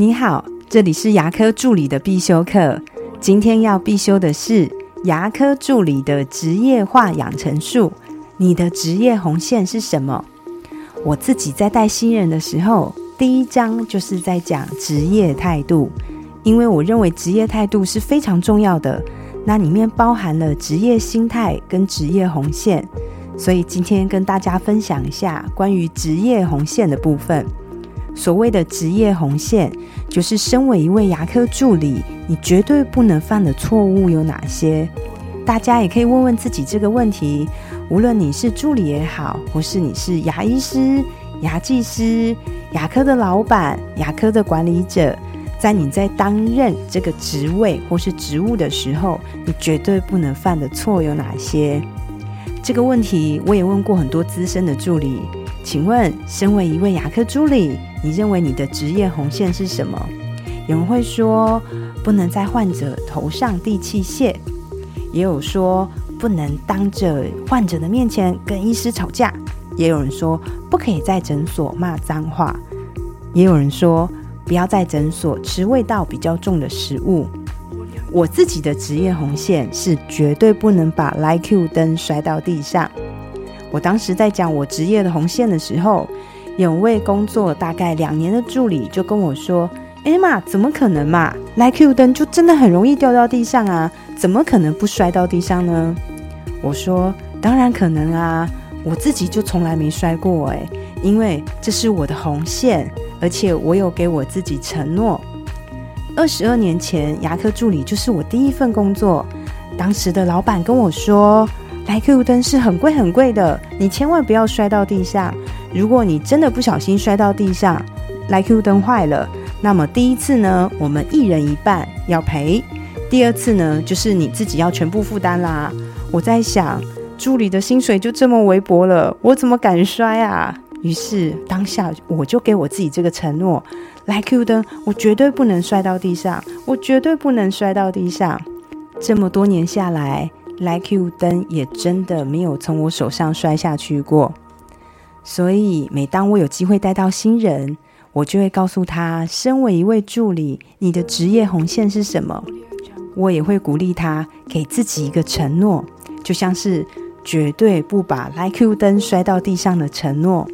你好，这里是牙科助理的必修课。今天要必修的是牙科助理的职业化养成术。你的职业红线是什么？我自己在带新人的时候，第一章就是在讲职业态度，因为我认为职业态度是非常重要的。那里面包含了职业心态跟职业红线，所以今天跟大家分享一下关于职业红线的部分。所谓的职业红线，就是身为一位牙科助理，你绝对不能犯的错误有哪些？大家也可以问问自己这个问题。无论你是助理也好，或是你是牙医师、牙技师、牙科的老板、牙科的管理者，在你在担任这个职位或是职务的时候，你绝对不能犯的错有哪些？这个问题我也问过很多资深的助理。请问，身为一位牙科助理，你认为你的职业红线是什么？有人会说，不能在患者头上递器械；也有说，不能当着患者的面前跟医师吵架；也有人说，不可以在诊所骂脏话；也有人说，不要在诊所吃味道比较重的食物。我自己的职业红线是绝对不能把 Like 灯摔到地上。我当时在讲我职业的红线的时候，有位工作大概两年的助理就跟我说：“哎妈，怎么可能嘛？Like U 灯就真的很容易掉到地上啊，怎么可能不摔到地上呢？”我说：“当然可能啊，我自己就从来没摔过哎，因为这是我的红线，而且我有给我自己承诺。二十二年前，牙科助理就是我第一份工作，当时的老板跟我说。” Like 灯是很贵很贵的，你千万不要摔到地上。如果你真的不小心摔到地上，Like 灯坏了，那么第一次呢，我们一人一半要赔；第二次呢，就是你自己要全部负担啦。我在想，助理的薪水就这么微薄了，我怎么敢摔啊？于是当下我就给我自己这个承诺：Like 灯，我绝对不能摔到地上，我绝对不能摔到地上。这么多年下来。Like you 灯也真的没有从我手上摔下去过，所以每当我有机会带到新人，我就会告诉他：身为一位助理，你的职业红线是什么？我也会鼓励他给自己一个承诺，就像是绝对不把 Like you 灯摔到地上的承诺。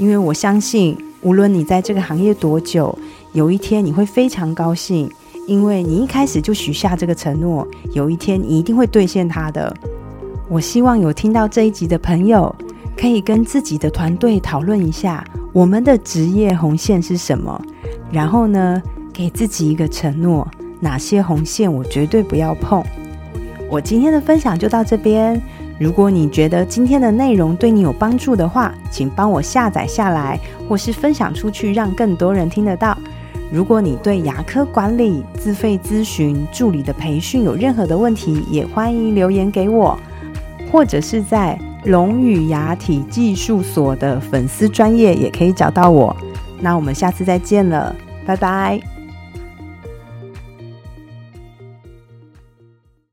因为我相信，无论你在这个行业多久，有一天你会非常高兴。因为你一开始就许下这个承诺，有一天你一定会兑现它的。我希望有听到这一集的朋友，可以跟自己的团队讨论一下，我们的职业红线是什么，然后呢，给自己一个承诺，哪些红线我绝对不要碰。我今天的分享就到这边。如果你觉得今天的内容对你有帮助的话，请帮我下载下来，或是分享出去，让更多人听得到。如果你对牙科管理、自费咨询、助理的培训有任何的问题，也欢迎留言给我，或者是在龙语牙体技术所的粉丝专业也可以找到我。那我们下次再见了，拜拜。